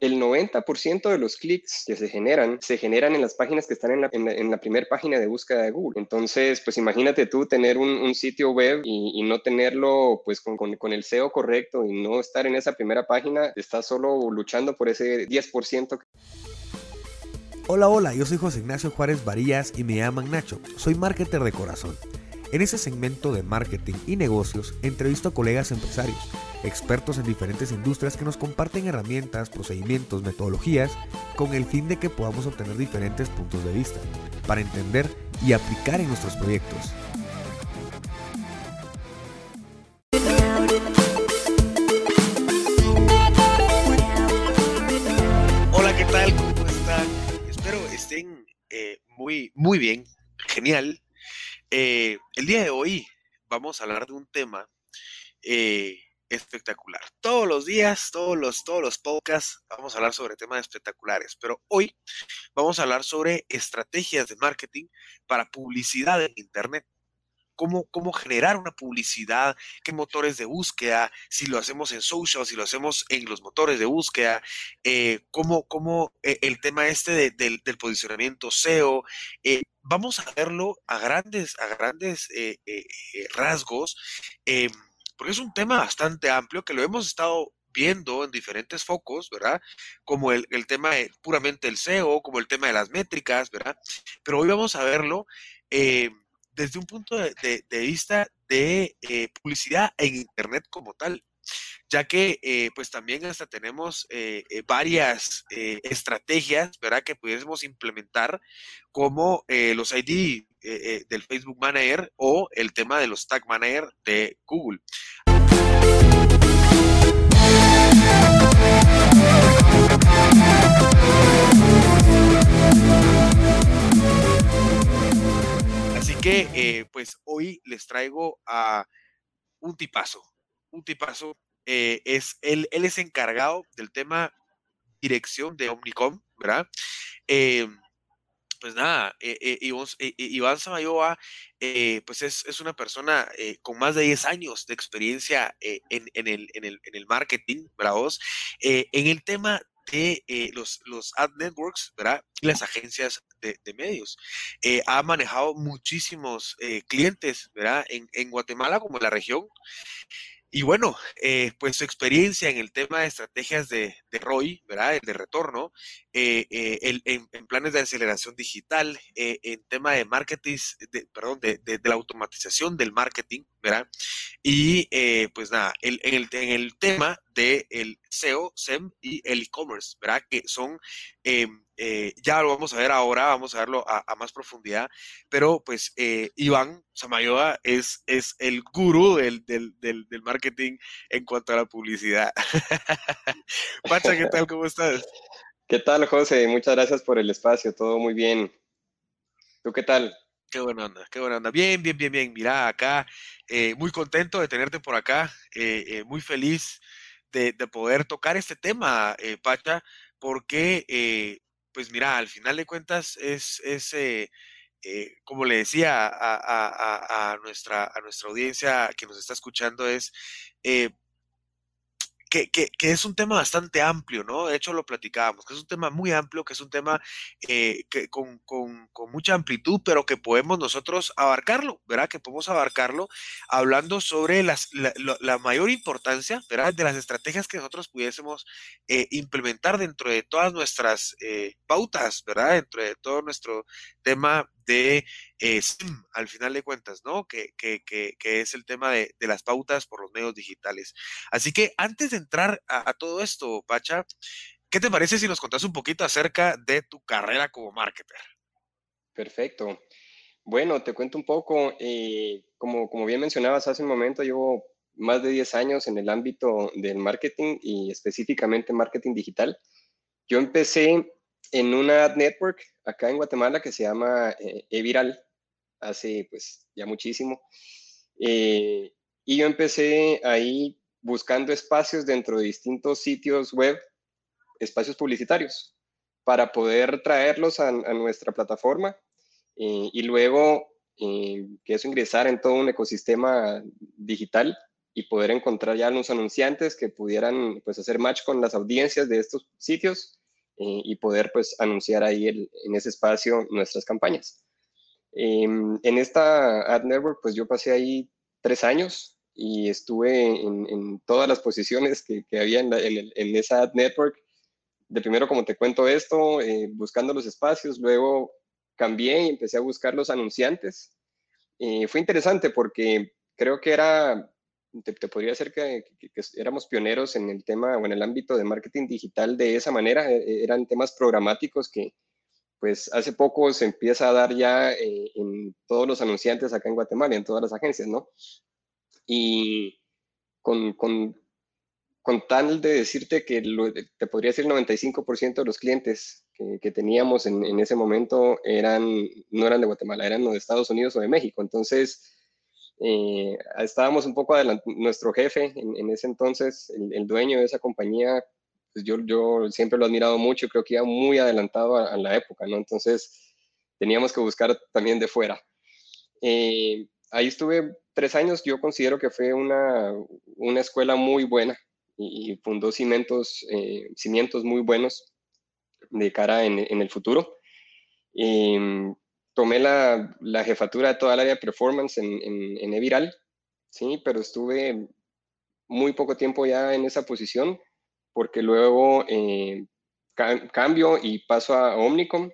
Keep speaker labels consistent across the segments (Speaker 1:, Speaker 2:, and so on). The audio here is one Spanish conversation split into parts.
Speaker 1: el 90% de los clics que se generan, se generan en las páginas que están en la, primera página de búsqueda de Google. Entonces, pues imagínate tú tener un, sitio web y, no tenerlo pues con, con, el SEO correcto y no estar en esa primera página, estás solo luchando por ese 10%.
Speaker 2: Hola, hola, yo soy José Ignacio Juárez Varillas y me llaman Nacho. Soy marketer de corazón. En ese segmento de marketing y negocios entrevisto a colegas empresarios, expertos en diferentes industrias que nos comparten herramientas, procedimientos, metodologías, con el fin de que podamos obtener diferentes puntos de vista, para entender y aplicar en nuestros proyectos.
Speaker 3: Hola, ¿qué tal? ¿Cómo están? Espero estén eh, muy, muy bien, genial. Eh, el día de hoy vamos a hablar de un tema eh, espectacular. Todos los días, todos los, todos los podcasts, vamos a hablar sobre temas espectaculares, pero hoy vamos a hablar sobre estrategias de marketing para publicidad en Internet. Cómo, cómo, generar una publicidad, qué motores de búsqueda, si lo hacemos en social, si lo hacemos en los motores de búsqueda, eh, cómo, cómo el tema este del, posicionamiento SEO, vamos a verlo a grandes, a grandes eh, eh, eh, rasgos, porque es un tema bastante amplio que lo hemos estado viendo en diferentes focos, ¿verdad? Como el, tema de puramente el SEO, como el tema de las métricas, ¿verdad? Pero hoy vamos a verlo desde un punto de vista de publicidad en Internet como tal ya que eh, pues también hasta tenemos eh, eh, varias estrategias, ¿verdad? Que pudiésemos implementar como los ID del Facebook Manager o el tema de los Tag Manager de Google. Así que pues hoy les traigo a un tipazo, un tipazo eh, es, él, él es encargado del tema dirección de Omnicom, ¿verdad? Eh, pues nada, eh, Iván Samayoa, pues es, una persona con más de 10 años de experiencia en, el, en, el, en, el, marketing, ¿verdad? en el tema de los, los ad networks, ¿verdad? Y las agencias de, medios. ha manejado muchísimos clientes, ¿verdad? En, en Guatemala como en la región. Y bueno, eh, pues su experiencia en el tema de estrategias de, ROI, ¿verdad? De retorno, eh, eh, en, planes de aceleración digital, en tema de marketing, de, perdón, de, de, la automatización del marketing, ¿verdad? Y pues nada, el, en, el, en el tema del el SEO, SEM y el e-commerce, ¿verdad? Que son em, eh, ya lo vamos a ver ahora, vamos a verlo a, más profundidad, pero pues eh, Iván Samayoa es, es el gurú del, marketing en cuanto a la publicidad. Pacha, ¿qué tal? ¿Cómo estás?
Speaker 1: ¿Qué tal, José? Muchas gracias por el espacio, todo muy bien. ¿Tú qué tal?
Speaker 3: Qué buena onda, qué buena onda. Bien, bien, bien, bien. Mira, acá, eh, muy contento de tenerte por acá, muy feliz de, poder tocar este tema, Pacha, porque pues mira, al final de cuentas es, eh, eh, como le decía a, nuestra, a nuestra audiencia que nos está escuchando, es eh, que, es un tema bastante amplio, ¿no? De hecho, lo platicábamos, que es un tema muy amplio, que es un tema que con, mucha amplitud, pero que podemos nosotros abarcarlo, ¿verdad? Que podemos abarcarlo hablando sobre las, la, mayor importancia, ¿verdad? De las estrategias que nosotros pudiésemos implementar dentro de todas nuestras pautas, ¿verdad? Dentro de todo nuestro tema de eh, SIM, al final de cuentas, ¿no? Que, es el tema de, las pautas por los medios digitales. Así que antes de entrar a, todo esto, Pacha, ¿qué te parece si nos contás un poquito acerca de tu carrera como marketer?
Speaker 1: Perfecto. Bueno, te cuento un poco. Eh, como, como bien mencionabas hace un momento, llevo más de 10 años en el ámbito del marketing y específicamente marketing digital. Yo empecé en una ad network acá en Guatemala que se llama eh, Eviral, hace pues ya muchísimo. Eh, y yo empecé ahí buscando espacios dentro de distintos sitios web, espacios publicitarios, para poder traerlos a, nuestra plataforma eh, y luego que eso ingresara en todo un ecosistema digital y poder encontrar ya los anunciantes que pudieran pues hacer match con las audiencias de estos sitios eh, y poder pues anunciar ahí en ese espacio nuestras campañas. Em, en esta Ad Network pues yo pasé ahí tres años y estuve en, todas las posiciones que, había en, en, esa Ad Network. De primero, como te cuento esto, eh, buscando los espacios, luego cambié y empecé a buscar los anunciantes. Eh, fue interesante porque creo que era te, podría decir que, éramos pioneros en el tema o en el ámbito de marketing digital de esa manera. E, e, eran temas programáticos que, pues, hace poco se empieza a dar ya eh, en todos los anunciantes acá en Guatemala, en todas las agencias, ¿no? Y con, con, con tal de decirte que te podría decir el 95% de los clientes que, que teníamos en, en, ese momento eran, no eran de Guatemala, eran de Estados Unidos o de México. Entonces, eh, estábamos un poco adelante, nuestro jefe en, ese entonces, el, dueño de esa compañía, pues yo, yo siempre lo he admirado mucho, creo que iba muy adelantado a, la época, ¿no? Entonces teníamos que buscar también de fuera. Eh, ahí estuve tres años, yo considero que fue una, una escuela muy buena y, fundó cimientos, eh, cimientos muy buenos de cara en, el futuro. Eh, tomé la, la, jefatura de toda el área de performance en, en, en Eviral, sí, pero estuve muy poco tiempo ya en esa posición, porque luego eh, cambio y paso a Omnicom.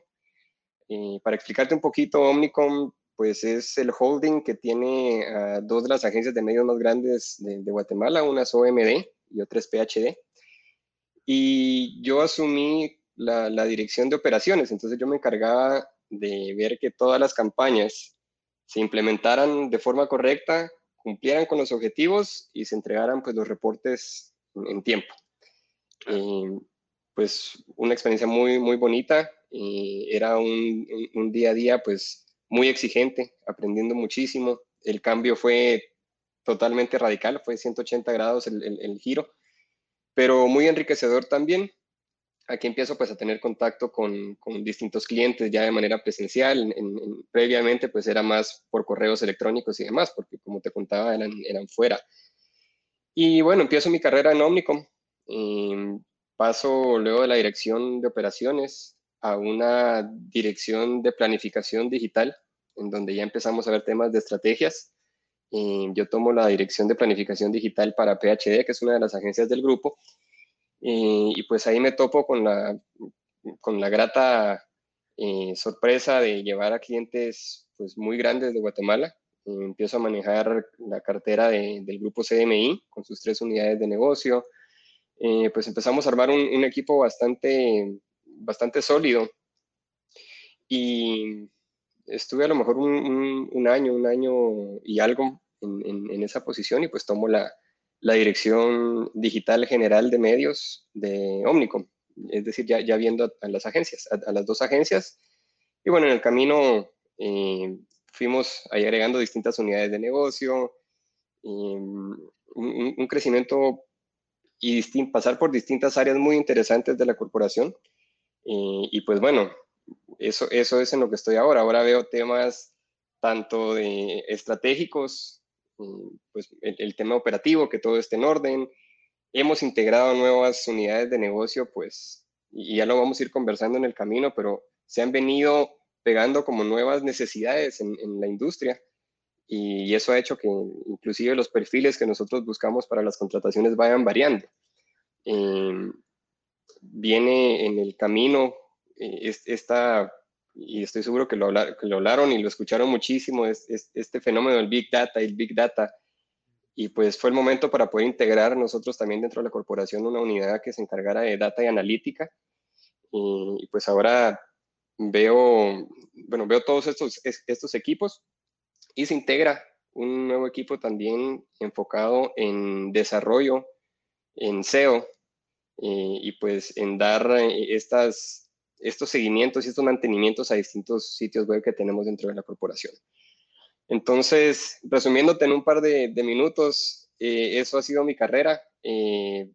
Speaker 1: Eh, para explicarte un poquito, Omnicom pues es el holding que tiene dos de las agencias de medios más grandes de, de, Guatemala, una es OMD y otra es PHD. Y yo asumí la, la dirección de operaciones, entonces yo me encargaba de ver que todas las campañas se implementaran de forma correcta, cumplieran con los objetivos y se entregaran pues los reportes en tiempo. Eh, pues una experiencia muy, muy bonita. y era un, un, día a día pues muy exigente, aprendiendo muchísimo. El cambio fue totalmente radical, fue 180 grados el, el giro, pero muy enriquecedor también aquí empiezo pues a tener contacto con, con distintos clientes ya de manera presencial. En, previamente pues era más por correos electrónicos y demás, porque como te contaba eran, eran fuera. Y bueno, empiezo mi carrera en Omnicom. Em, paso luego de la dirección de operaciones a una dirección de planificación digital, en donde ya empezamos a ver temas de estrategias. Em, yo tomo la dirección de planificación digital para PHD, que es una de las agencias del grupo, y pues ahí me topo con la, con la grata eh, sorpresa de llevar a clientes pues, muy grandes de Guatemala. empiezo a manejar la cartera del grupo CDMI con sus tres unidades de negocio. Eh, pues empezamos a armar un, equipo bastante, bastante sólido. Y estuve a lo mejor un, un, año, un año y algo en, en, esa posición y pues tomo la, la dirección digital general de medios de Omnicom, es decir, ya, ya viendo a, las agencias, a, las dos agencias. Y bueno, en el camino eh, fuimos ahí agregando distintas unidades de negocio, un, crecimiento y pasar por distintas áreas muy interesantes de la corporación. y pues bueno, eso, eso es en lo que estoy ahora. Ahora veo temas tanto de estratégicos pues, el, tema operativo, que todo esté en orden. Hemos integrado nuevas unidades de negocio, pues, y ya lo vamos a ir conversando en el camino, pero se han venido pegando como nuevas necesidades en, la industria y, eso ha hecho que inclusive los perfiles que nosotros buscamos para las contrataciones vayan variando. Em, viene en el camino eh, esta y estoy seguro que lo, lo hablaron y lo escucharon muchísimo, es, este fenómeno del Big Data y el Big Data. Y pues fue el momento para poder integrar nosotros también dentro de la corporación una unidad que se encargara de data y analítica. Y, pues ahora veo, bueno, veo todos estos, estos equipos y se integra un nuevo equipo también enfocado en desarrollo, en SEO, eh, y pues en dar eh, estas estos seguimientos y estos mantenimientos a distintos sitios web que tenemos dentro de la corporación. Entonces, resumiéndote en un par de, minutos, eh, eso ha sido mi carrera. Eh,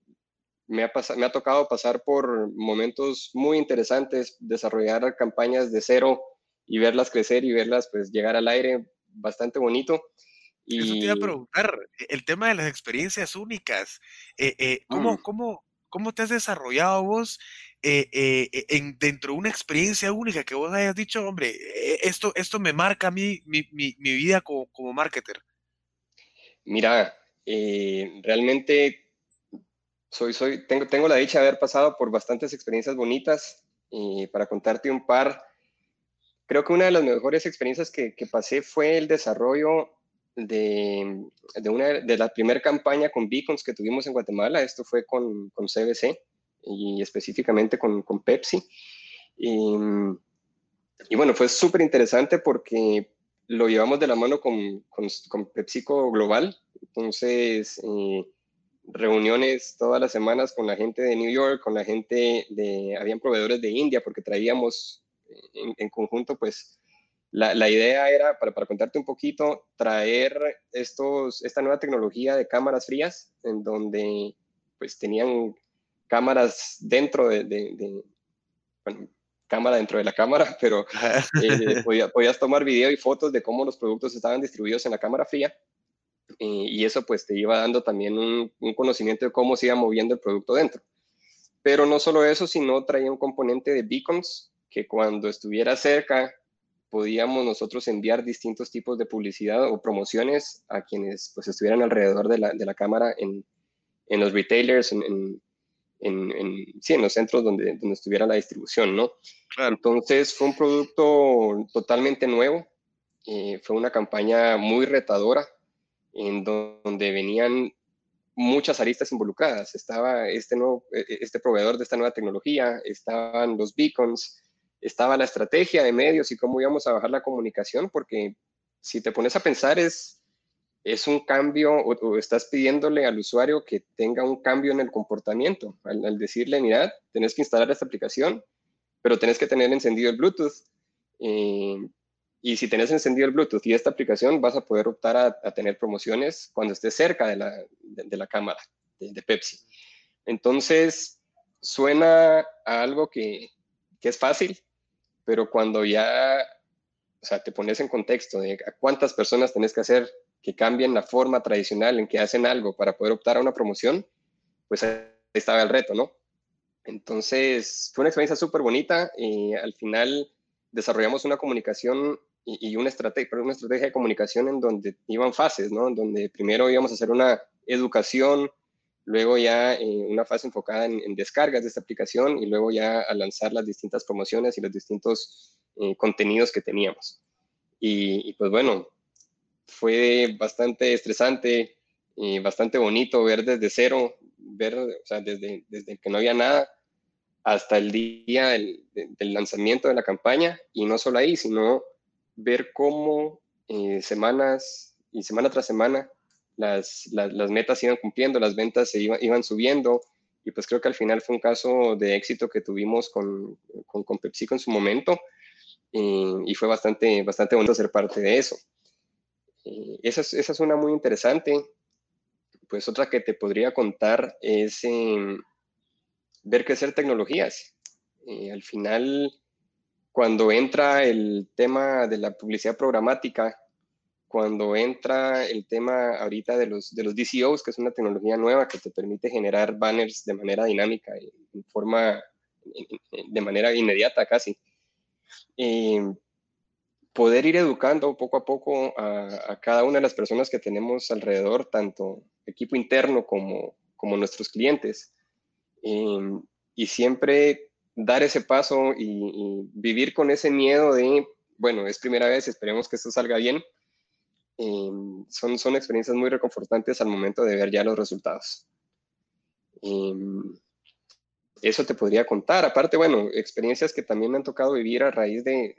Speaker 1: me, ha me ha tocado pasar por momentos muy interesantes, desarrollar campañas de cero y verlas crecer y verlas pues llegar al aire, bastante bonito.
Speaker 3: Eso te iba a preguntar, e, el tema de las experiencias únicas, eh, eh, ¿cómo, mm. cómo, ¿cómo te has desarrollado vos eh, en, dentro de una experiencia única que vos hayas dicho, hombre, e, esto, esto me marca a mí mi, mi, mi vida como, como marketer?
Speaker 1: Mira, realmente soy, soy, tengo, tengo la dicha de haber pasado por bastantes experiencias bonitas y para contarte un par, creo que una de las mejores experiencias que, que pasé fue el desarrollo de, de, una, de la primera campaña con beacons que tuvimos en Guatemala. Esto fue con, con CBC y específicamente con, con Pepsi. Y, y, bueno, fue súper interesante porque lo llevamos de la mano con, con, PepsiCo Global. Entonces, eh, reuniones todas las semanas con la gente de New York, con la gente de, habían proveedores de India, porque traíamos en, en conjunto, pues, la, idea era, para, para, contarte un poquito, traer estos, esta nueva tecnología de cámaras frías, en donde pues tenían cámaras dentro de, bueno, cámara dentro de la cámara, pero eh, podías tomar video y fotos de cómo los productos estaban distribuidos en la cámara fría. y eso pues te iba dando también un, un, conocimiento de cómo se iba moviendo el producto dentro. Pero no solo eso, sino traía un componente de beacons que cuando estuviera cerca podíamos nosotros enviar distintos tipos de publicidad o promociones a quienes pues estuvieran alrededor de la, de la cámara en, en, los retailers, en, en, sí, en los centros donde, donde estuviera la distribución, ¿no? Entonces fue un producto totalmente nuevo, eh, fue una campaña muy retadora en donde venían muchas aristas involucradas. Estaba este, nuevo, e, e, este proveedor de esta nueva tecnología, estaban los beacons, estaba la estrategia de medios y cómo íbamos a bajar la comunicación, porque si te pones a pensar es, es un cambio o, estás pidiéndole al usuario que tenga un cambio en el comportamiento, al, decirle, mira, tenés que instalar esta aplicación, pero tenés que tener encendido el Bluetooth. Eh, y si tenés encendido el Bluetooth y esta aplicación, vas a poder optar a, tener promociones cuando estés cerca de la, de, la cámara de, Pepsi. Entonces, suena a algo que, que es fácil, pero cuando ya, o sea, te pones en contexto de cuántas personas tenés que hacer que cambien la forma tradicional en que hacen algo para poder optar a una promoción, pues ahí estaba el reto, ¿no? Entonces, fue una experiencia súper bonita y al final desarrollamos una comunicación y, una, estrategia, una estrategia de comunicación en donde iban fases, ¿no? En donde primero íbamos a hacer una educación luego ya eh, una fase enfocada en, descargas de esta aplicación y luego ya a lanzar las distintas promociones y los distintos eh, contenidos que teníamos. Y, pues bueno, fue bastante estresante y bastante bonito ver desde cero, ver, o sea, desde, desde que no había nada hasta el día del, lanzamiento de la campaña y no solo ahí, sino ver cómo eh, semanas y semana tras semana las, las, metas se iban cumpliendo, las ventas se iban, subiendo y pues creo que al final fue un caso de éxito que tuvimos con, con, PepsiCo en su momento y, fue bastante, bastante bonito ser parte de eso. Esa, es, esa es una muy interesante. Pues otra que te podría contar es eh, ver crecer tecnologías. Eh, al final, cuando entra el tema de la publicidad programática, cuando entra el tema ahorita de los, de los DCOs, que es una tecnología nueva que te permite generar banners de manera dinámica, en forma, de manera inmediata casi. Poder ir educando poco a poco a, cada una de las personas que tenemos alrededor, tanto equipo interno como, como nuestros clientes. y siempre dar ese paso y, vivir con ese miedo de, bueno, es primera vez, esperemos que esto salga bien, Em, son, son experiencias muy reconfortantes al momento de ver ya los resultados. Em, eso te podría contar. Aparte, bueno, experiencias que también me han tocado vivir a raíz de,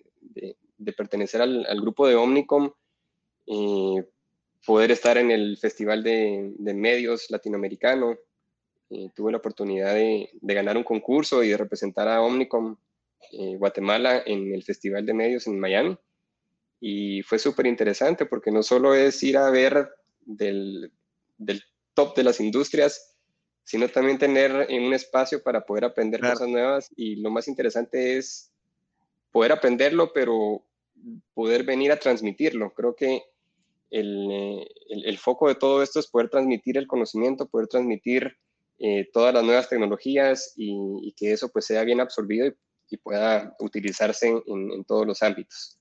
Speaker 1: pertenecer al, al, grupo de Omnicom, eh, poder estar en el Festival de, de Medios Latinoamericano. Eh, tuve la oportunidad de, ganar un concurso y de representar a Omnicom eh, Guatemala en el Festival de Medios en Miami. Y fue súper interesante porque no solo es ir a ver del, del, top de las industrias, sino también tener en un espacio para poder aprender cosas nuevas. Y lo más interesante es poder aprenderlo, pero poder venir a transmitirlo. Creo que el, foco de todo esto es poder transmitir el conocimiento, poder transmitir todas las nuevas tecnologías y, que eso pues sea bien absorbido y, pueda utilizarse en todos los ámbitos.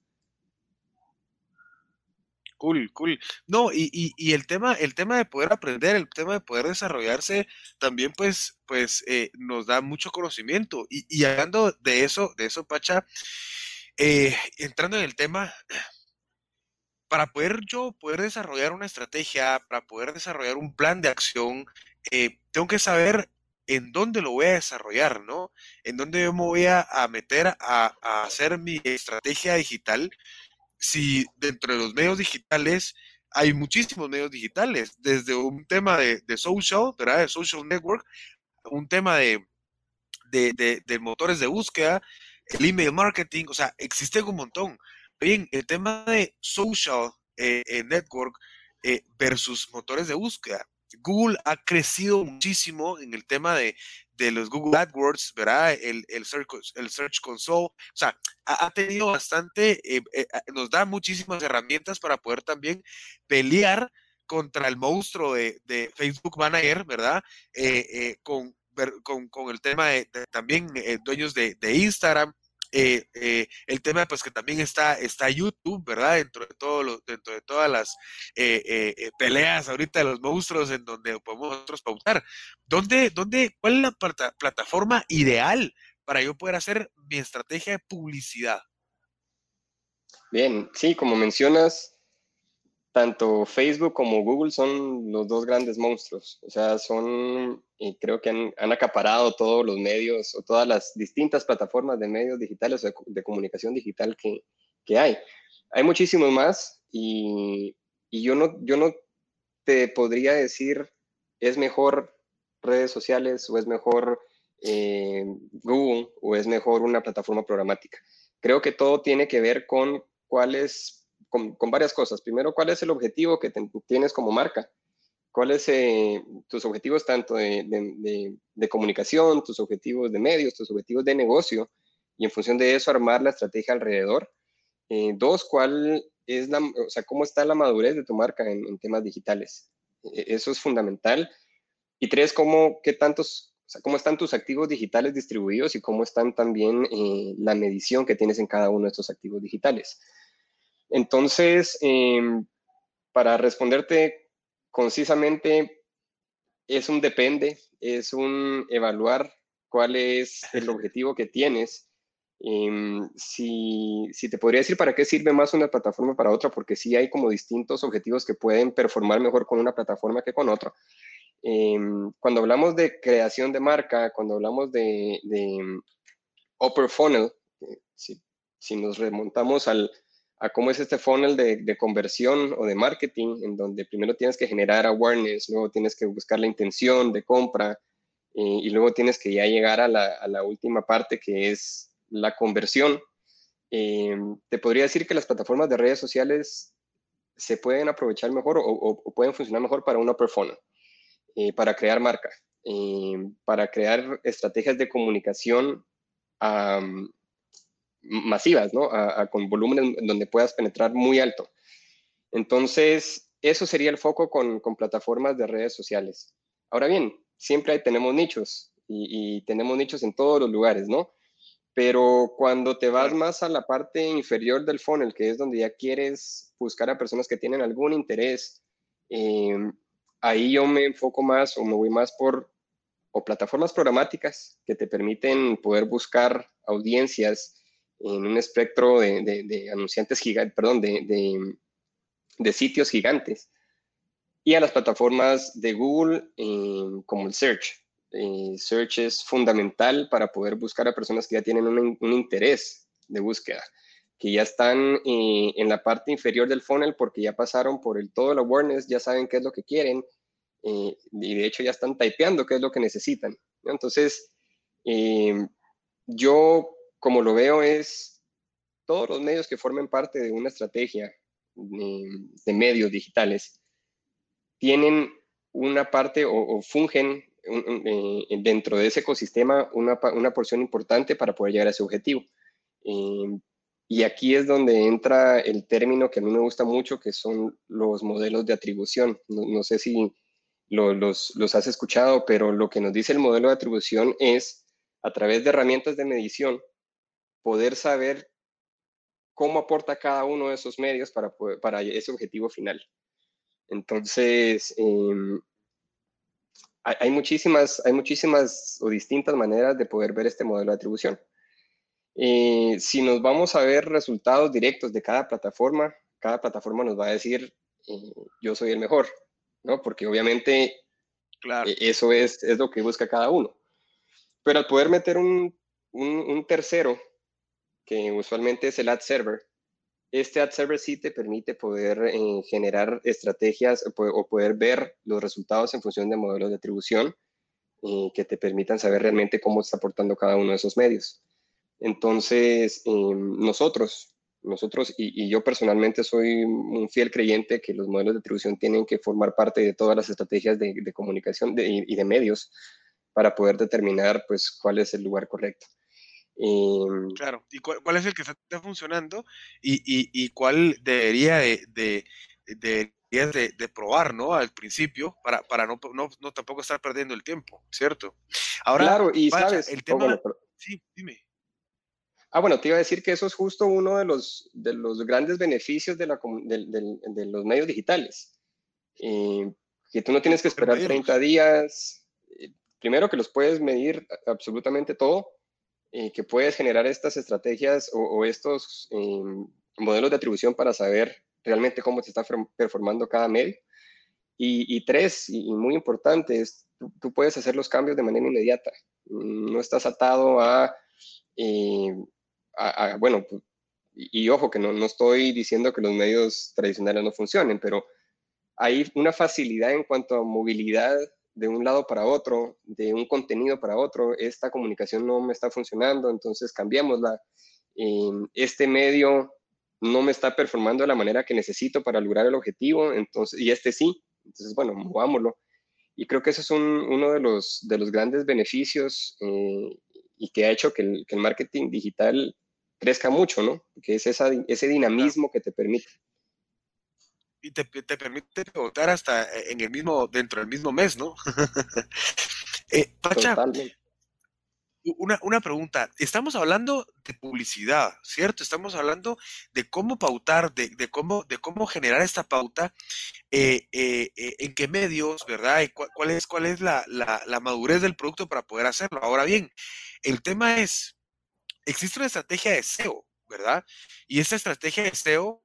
Speaker 3: Cool, cool. No, y, el tema, el tema de poder aprender, el tema de poder desarrollarse, también pues, pues eh, nos da mucho conocimiento. Y, hablando de eso, de eso, Pacha, eh, entrando en el tema, para poder yo poder desarrollar una estrategia, para poder desarrollar un plan de acción, eh, tengo que saber en dónde lo voy a desarrollar, ¿no? En dónde me voy a, meter a, hacer mi estrategia digital si dentro de los medios digitales hay muchísimos medios digitales, desde un tema de, social, ¿verdad? De social network, un tema de, de, motores de búsqueda, el email marketing, o sea, existe un montón. Bien, el tema de social eh, eh, network eh, versus motores de búsqueda. Google ha crecido muchísimo en el tema de, de los Google AdWords, ¿verdad? El, el, Search, el Search Console, o sea, ha, tenido bastante, nos da muchísimas herramientas para poder también pelear contra el monstruo de, de Facebook Manager, ¿verdad? Con, con, con, el tema de, también dueños de, de Instagram, eh, eh, el tema pues que también está, está YouTube, ¿verdad? Dentro de, todo dentro de todas las eh, peleas ahorita de los monstruos en donde podemos nosotros pautar. ¿Dónde, dónde, ¿Cuál es la plataforma ideal para yo poder hacer mi estrategia de publicidad?
Speaker 1: Bien, sí, como mencionas, tanto Facebook como Google son los dos grandes monstruos. O sea, son, y creo que han, acaparado todos los medios o todas las distintas plataformas de medios digitales o de, comunicación digital que, que, hay. Hay muchísimos más y, y, yo, no, yo no te podría decir es mejor redes sociales o es mejor eh, Google o es mejor una plataforma programática. Creo que todo tiene que ver con cuáles con, varias cosas. Primero, ¿cuál es el objetivo que tienes como marca? ¿Cuáles eh, tus objetivos tanto de, comunicación, tus objetivos de medios, tus objetivos de negocio? Y en función de eso, armar la estrategia alrededor. Eh, dos, ¿cuál es la, o sea, cómo está la madurez de tu marca en, temas digitales? E, eso es fundamental. Y tres, ¿cómo, qué tantos, cómo están tus activos digitales distribuidos y cómo están también eh, la medición que tienes en cada uno de estos activos digitales. Entonces, em, para responderte concisamente, es un depende, es un evaluar cuál es el objetivo que tienes. Em, si, te podría decir para qué sirve más una plataforma para otra, porque sí hay como distintos objetivos que pueden performar mejor con una plataforma que con otra. Em, cuando hablamos de creación de marca, cuando hablamos de, upper funnel, eh, si nos remontamos al, a cómo es este funnel de, conversión o de marketing, en donde primero tienes que generar awareness, luego tienes que buscar la intención de compra eh, y luego tienes que ya llegar a la, última parte que es la conversión. Eh, te podría decir que las plataformas de redes sociales se pueden aprovechar mejor o, pueden funcionar mejor para una persona, eh, para crear marca, para crear estrategias de comunicación masivas, ¿no? con volúmenes donde puedas penetrar muy alto. Entonces, eso sería el foco con, plataformas de redes sociales. Ahora bien, siempre tenemos nichos y, tenemos nichos en todos los lugares, ¿no? Pero cuando te vas más a la parte inferior del funnel, que es donde ya quieres buscar a personas que tienen algún interés, eh, ahí yo me enfoco más o me voy más por o plataformas programáticas que te permiten poder buscar audiencias en un espectro de, anunciantes gigantes, perdón, de, sitios gigantes. Y a las plataformas de Google eh, como el Search. Eh, search es fundamental para poder buscar a personas que ya tienen un, interés de búsqueda, que ya están eh, en la parte inferior del funnel porque ya pasaron por el todo el awareness, ya saben qué es lo que quieren y de hecho ya están typeando qué es lo que necesitan. Entonces, yo como lo veo es todos los medios que formen parte de una estrategia de, medios digitales tienen una parte o, fungen eh, dentro de ese ecosistema una, porción importante para poder llegar a ese objetivo. Eh, Y aquí es donde entra el término que a mí me gusta mucho, que son los modelos de atribución. No, sé si los, los has escuchado, pero lo que nos dice el modelo de atribución es, a través de herramientas de medición, poder saber cómo aporta cada uno de esos medios para, para ese objetivo final. Entonces, em, hay, muchísimas, hay muchísimas o distintas maneras de poder ver este modelo de atribución. Eh, si nos vamos a ver resultados directos de cada plataforma, cada plataforma nos va a decir, eh, yo soy el mejor, ¿no? Porque obviamente claro. Eh, eso es, es, lo que busca cada uno. Pero al poder meter un, un tercero, que usualmente es el ad server, este ad server sí te permite poder eh, generar estrategias o poder ver los resultados en función de modelos de atribución eh, que te permitan saber realmente cómo está aportando cada uno de esos medios. Entonces, em, nosotros, nosotros y, yo personalmente soy un fiel creyente que los modelos de atribución tienen que formar parte de todas las estrategias de, comunicación y de medios para poder determinar pues cuál es el lugar correcto.
Speaker 3: Em, claro, ¿y cuál, es el que está funcionando y, cuál debería de, de, de, probar, ¿no? Al principio, para, para no, no, tampoco estar perdiendo el tiempo, ¿cierto?
Speaker 1: Ahora, claro, y sabes,
Speaker 3: el oh, tema... sí, dime.
Speaker 1: Ah, bueno, te iba a decir que eso es justo uno de los, de los grandes beneficios de, la, de, los medios digitales. Eh, que tú no tienes que esperar 30 días. Eh, primero que los puedes medir absolutamente todo eh, que puedes generar estas estrategias o, estos em, modelos de atribución para saber realmente cómo se está performando cada medio. Y, tres, y, muy importante, es tú, puedes hacer los cambios de manera inmediata. No estás atado a, eh, bueno, y, ojo que no, no estoy diciendo que los medios tradicionales no funcionen, pero hay una facilidad en cuanto a movilidad de un lado para otro, de un contenido para otro, esta comunicación no me está funcionando, entonces cambiémosla. este medio no me está performando de la manera que necesito para lograr el objetivo, entonces, y este sí, entonces, bueno, movámoslo. Y creo que eso es uno de los, de los grandes beneficios eh, y que ha hecho que el, que el, marketing digital crezca mucho, ¿no? Que es esa, ese dinamismo que te permite
Speaker 3: y te, te permite votar hasta en el mismo, dentro del mismo mes, ¿no? eh, Pacha, una, una, pregunta. Estamos hablando de publicidad, ¿cierto? Estamos hablando de cómo pautar, de, de cómo, de cómo generar esta pauta, eh, eh, eh, en qué medios, ¿verdad? Y cuál, es, cuál es la, la, la madurez del producto para poder hacerlo. Ahora bien, el tema es, existe una estrategia de SEO, ¿verdad? Y esta estrategia de SEO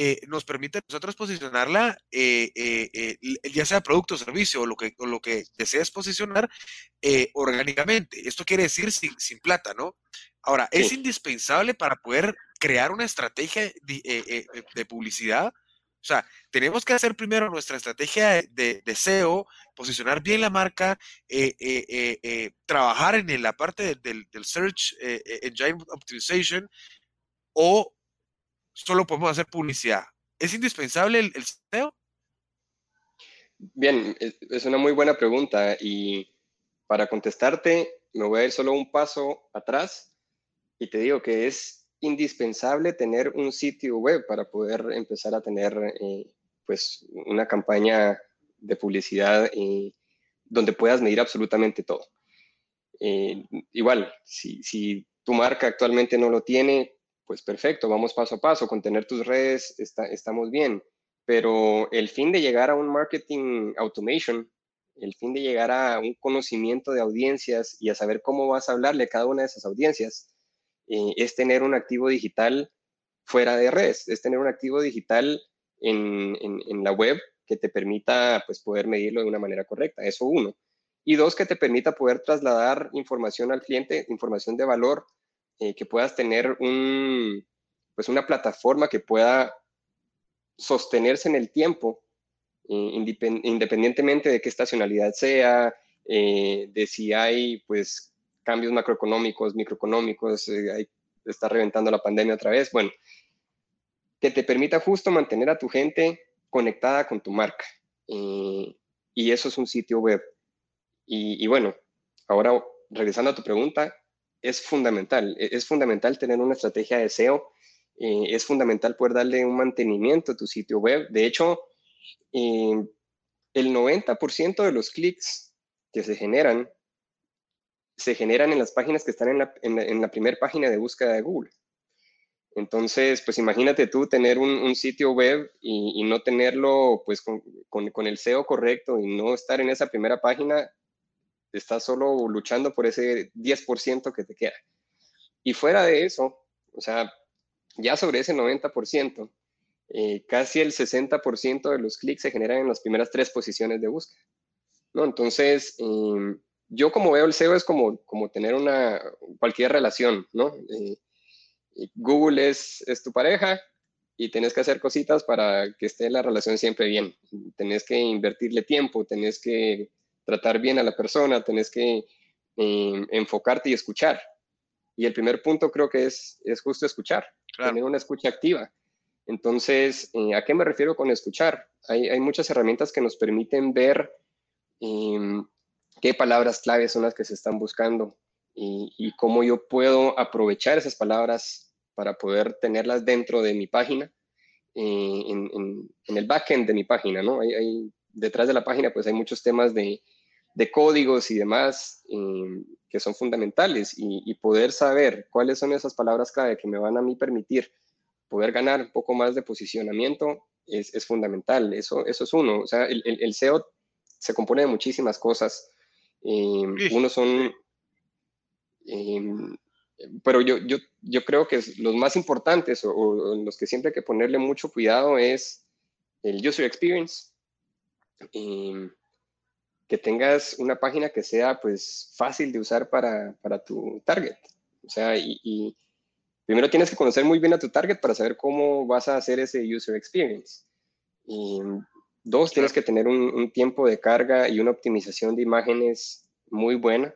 Speaker 3: eh, nos permite a nosotros posicionarla, eh, eh, ya sea producto o servicio o lo que, lo que desees posicionar orgánicamente. Esto quiere decir sin, plata, ¿no? Ahora, es indispensable para poder crear una estrategia de, publicidad. O sea, tenemos que hacer primero nuestra estrategia de, SEO, posicionar bien la marca, trabajar en la parte del, del Search Engine Optimization o solo podemos hacer publicidad. ¿Es indispensable el, SEO?
Speaker 1: Bien, es una muy buena pregunta y para contestarte me voy a ir solo un paso atrás y te digo que es indispensable tener un sitio web para poder empezar a tener eh, pues una campaña de publicidad eh, donde puedas medir absolutamente todo. Eh, igual, si, tu marca actualmente no lo tiene, pues perfecto, vamos paso a paso, con tener tus redes está, estamos bien, pero el fin de llegar a un marketing automation, el fin de llegar a un conocimiento de audiencias y a saber cómo vas a hablarle a cada una de esas audiencias, eh, es tener un activo digital fuera de redes, es tener un activo digital en, en, la web que te permita pues, poder medirlo de una manera correcta, eso uno. Y dos, que te permita poder trasladar información al cliente, información de valor eh, que puedas tener un, pues una plataforma que pueda sostenerse en el tiempo, eh, independientemente de qué estacionalidad sea, eh, de si hay pues cambios macroeconómicos, microeconómicos, hay, está reventando la pandemia otra vez, bueno, que te permita justo mantener a tu gente conectada con tu marca. y eso es un sitio web. Y bueno, ahora regresando a tu pregunta, es fundamental. E-, es fundamental tener una estrategia de SEO eh, es fundamental poder darle un mantenimiento a tu sitio web. De hecho, eh, el 90% de los clics que se generan, se generan en las páginas que están en la, en la, primera página de búsqueda de Google. Entonces, pues imagínate tú tener un, sitio web y, no tenerlo pues con, con, el SEO correcto y no estar en esa primera página, estás solo luchando por ese 10% que te queda. Y fuera de eso, o sea, ya sobre ese 90%, eh, casi el 60% de los clics se generan en las primeras tres posiciones de búsqueda. ¿no? Entonces, em, yo como veo el SEO es como, como tener una, cualquier relación, ¿no? Eh, Google es, es tu pareja y tenés que hacer cositas para que esté la relación siempre bien. Tenés que invertirle tiempo, tenés que tratar bien a la persona, tenés que em, enfocarte y escuchar. Y el primer punto creo que es, es justo escuchar, tener una escucha activa. Entonces, eh, ¿a qué me refiero con escuchar? Hay, hay muchas herramientas que nos permiten ver em, qué palabras claves son las que se están buscando y, y, cómo yo puedo aprovechar esas palabras para poder tenerlas dentro de mi página, eh, en, en, en, el backend de mi página, ¿no? Hay, hay, detrás de la página, pues hay muchos temas de, de códigos y demás em, que son fundamentales y, y, poder saber cuáles son esas palabras clave que me van a mí permitir poder ganar un poco más de posicionamiento es, es fundamental. Eso, eso es uno. O sea, el, el, SEO se compone de muchísimas cosas. Eh, uno son... Eh, pero yo, yo, yo creo que los más importantes o, o, los que siempre hay que ponerle mucho cuidado es el user experience. Eh, que tengas una página que sea pues fácil de usar para, para tu target. O sea, y, y primero tienes que conocer muy bien a tu target para saber cómo vas a hacer ese user experience. Y dos, tienes que tener un, tiempo de carga y una optimización de imágenes muy buena.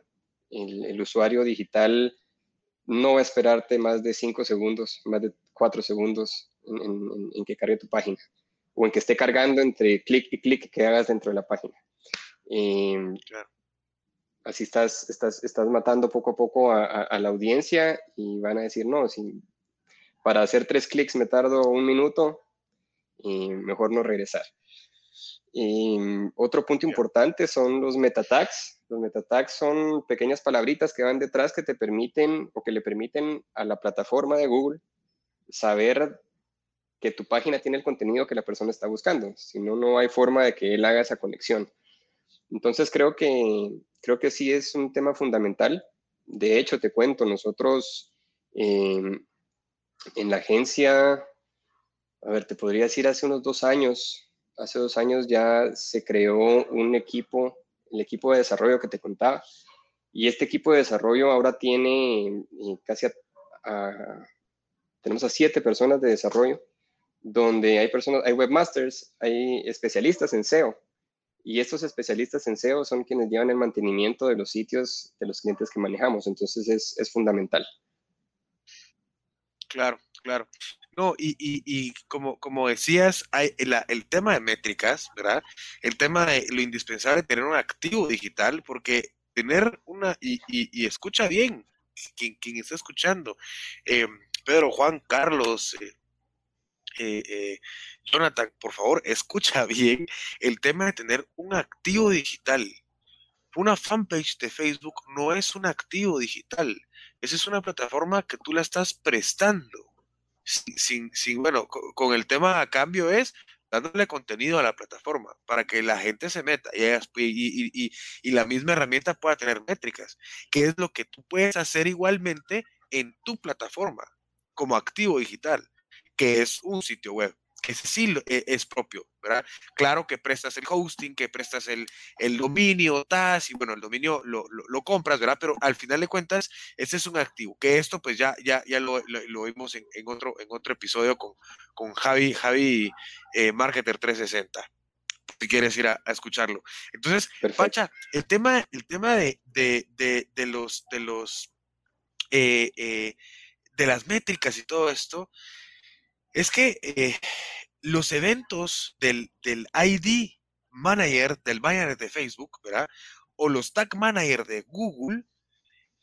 Speaker 1: El, usuario digital no va a esperarte más de cinco segundos, más de cuatro segundos en, que cargue tu página o en que esté cargando entre clic y clic que hagas dentro de la página. Claro así estás, estás, estás matando poco a poco a, la audiencia y van a decir, no, si para hacer tres clics me tardo un minuto, y mejor no regresar. Y otro punto importante son los meta tags. Los meta tags son pequeñas palabritas que van detrás que te permiten o que le permiten a la plataforma de Google saber que tu página tiene el contenido que la persona está buscando. Si no, no hay forma de que él haga esa conexión. Entonces creo que, creo que sí es un tema fundamental. De hecho, te cuento, nosotros em, en la agencia, a ver, te podría decir hace unos dos años, hace dos años ya se creó un equipo, el equipo de desarrollo que te contaba, y este equipo de desarrollo ahora tiene eh, casi tenemos a siete personas de desarrollo, donde hay personas, hay webmasters, hay especialistas en SEO, y estos especialistas en SEO son quienes llevan el mantenimiento de los sitios de los clientes que manejamos. Entonces es, es fundamental.
Speaker 3: Claro, claro. No, y, y, y, como, como decías, hay el, el, tema de métricas, ¿verdad? El tema de lo indispensable de tener un activo digital, porque tener una, y, y escucha bien, quien, quien está escuchando, eh, Pedro, Juan, Carlos, eh, eh, eh, Jonathan, por favor, escucha bien el tema de tener un activo digital. Una fanpage de Facebook no es un activo digital. Esa es una plataforma que tú la estás prestando. Sin, sin, bueno, con, el tema a cambio es dándole contenido a la plataforma para que la gente se meta y, y, la misma herramienta pueda tener métricas, que es lo que tú puedes hacer igualmente en tu plataforma como activo digital que es un sitio web, que sí e, es propio, ¿verdad? Claro que prestas el hosting, que prestas el, el dominio, TAS, y bueno, el dominio lo, lo, compras, ¿verdad? Pero al final de cuentas, ese es un activo, que esto pues ya, ya, ya lo, lo, vimos en, en, otro, en otro episodio con, con Javi, Javi eh, Marketer 360 si quieres ir a, a escucharlo. Entonces, Perfecto. Pacha, el tema, el tema de, de, de, de los, de los, eh, eh, de las métricas y todo esto, es que eh, los eventos del, del, ID manager, del manager de Facebook, ¿verdad? O los tag manager de Google,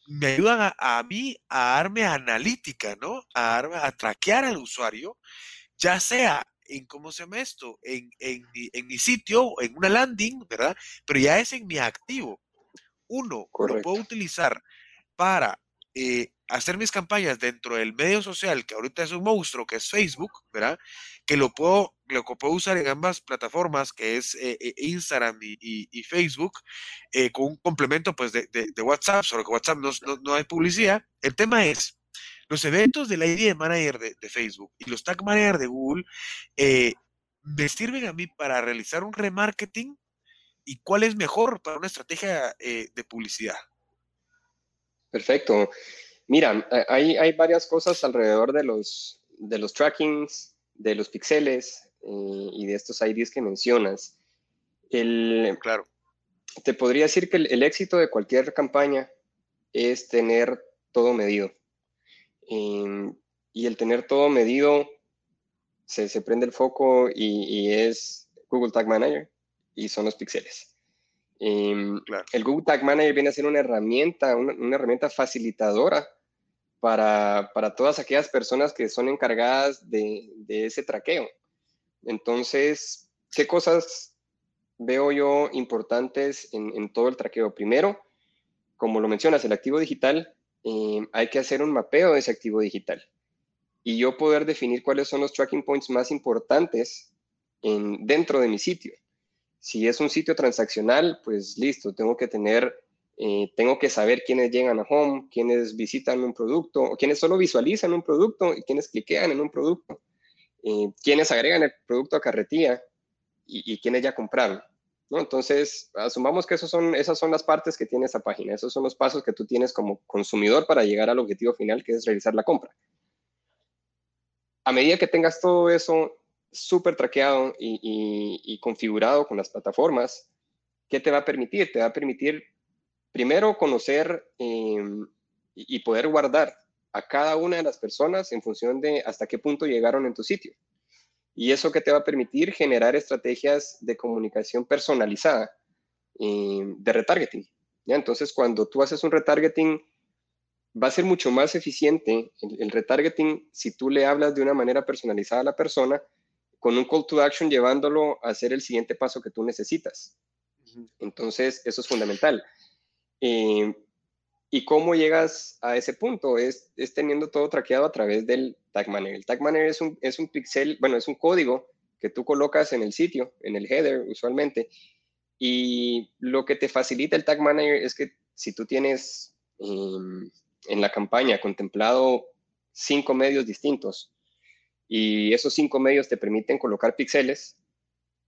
Speaker 3: me ayudan a, mí a darme analítica, ¿no? A, a traquear al usuario, ya sea en, ¿cómo se llama esto? En, en, en, mi sitio, en una landing, ¿verdad? Pero ya es en mi activo. Uno, lo puedo utilizar para eh, hacer mis campañas dentro del medio social, que ahorita es un monstruo, que es Facebook, ¿verdad? Que lo puedo, lo puedo usar en ambas plataformas, que es eh, eh, Instagram y, Facebook, con un complemento pues de, WhatsApp, solo que WhatsApp no, no, hay publicidad. El tema es, los eventos del ID Manager de, Facebook y los Tag Manager de Google me sirven a mí para realizar un remarketing y cuál es mejor para una estrategia de publicidad.
Speaker 1: Perfecto. Mira, hay, hay varias cosas alrededor de los, de los trackings, de los pixeles eh, y de estos IDs que mencionas. El,
Speaker 3: claro.
Speaker 1: Te podría decir que el, éxito de cualquier campaña es tener todo medido. Em, y el tener todo medido, se, se prende el foco y, y, es Google Tag Manager y son los Em, el Google Tag Manager viene a ser una herramienta, una, herramienta facilitadora para, para, todas aquellas personas que son encargadas de, de, ese traqueo. Entonces, ¿qué cosas veo yo importantes en, en todo el traqueo? Primero, como lo mencionas, el activo digital, em, hay que hacer un mapeo de ese activo digital y yo poder definir cuáles son los tracking points más importantes en, dentro de mi sitio. Si es un sitio transaccional, pues listo, tengo que tener, eh, tengo que saber quiénes llegan a home, quiénes visitan un producto, o quiénes solo visualizan un producto y quiénes cliquean en un producto, eh, quiénes agregan el producto a carretilla y, y quiénes ya compraron. ¿no? Entonces, asumamos que esos son, esas son las partes que tiene esa página, esos son los pasos que tú tienes como consumidor para llegar al objetivo final, que es realizar la compra. A medida que tengas todo eso súper traqueado y, configurado con las plataformas, ¿qué te va a permitir? Te va a permitir primero conocer em, y poder guardar a cada una de las personas en función de hasta qué punto llegaron en tu sitio. Y eso que te va a permitir generar estrategias de comunicación personalizada, em, de retargeting. ¿ya? Entonces, cuando tú haces un retargeting, va a ser mucho más eficiente el retargeting si tú le hablas de una manera personalizada a la persona con un call to action llevándolo a hacer el siguiente paso que tú necesitas. Entonces, eso es fundamental. Eh, ¿Y cómo llegas a ese punto? Es, es, teniendo todo traqueado a través del Tag Manager. El Tag Manager es un, es un pixel, bueno, es un código que tú colocas en el sitio, en el header usualmente. Y lo que te facilita el Tag Manager es que si tú tienes em, en la campaña contemplado cinco medios distintos, y esos cinco medios te permiten colocar píxeles.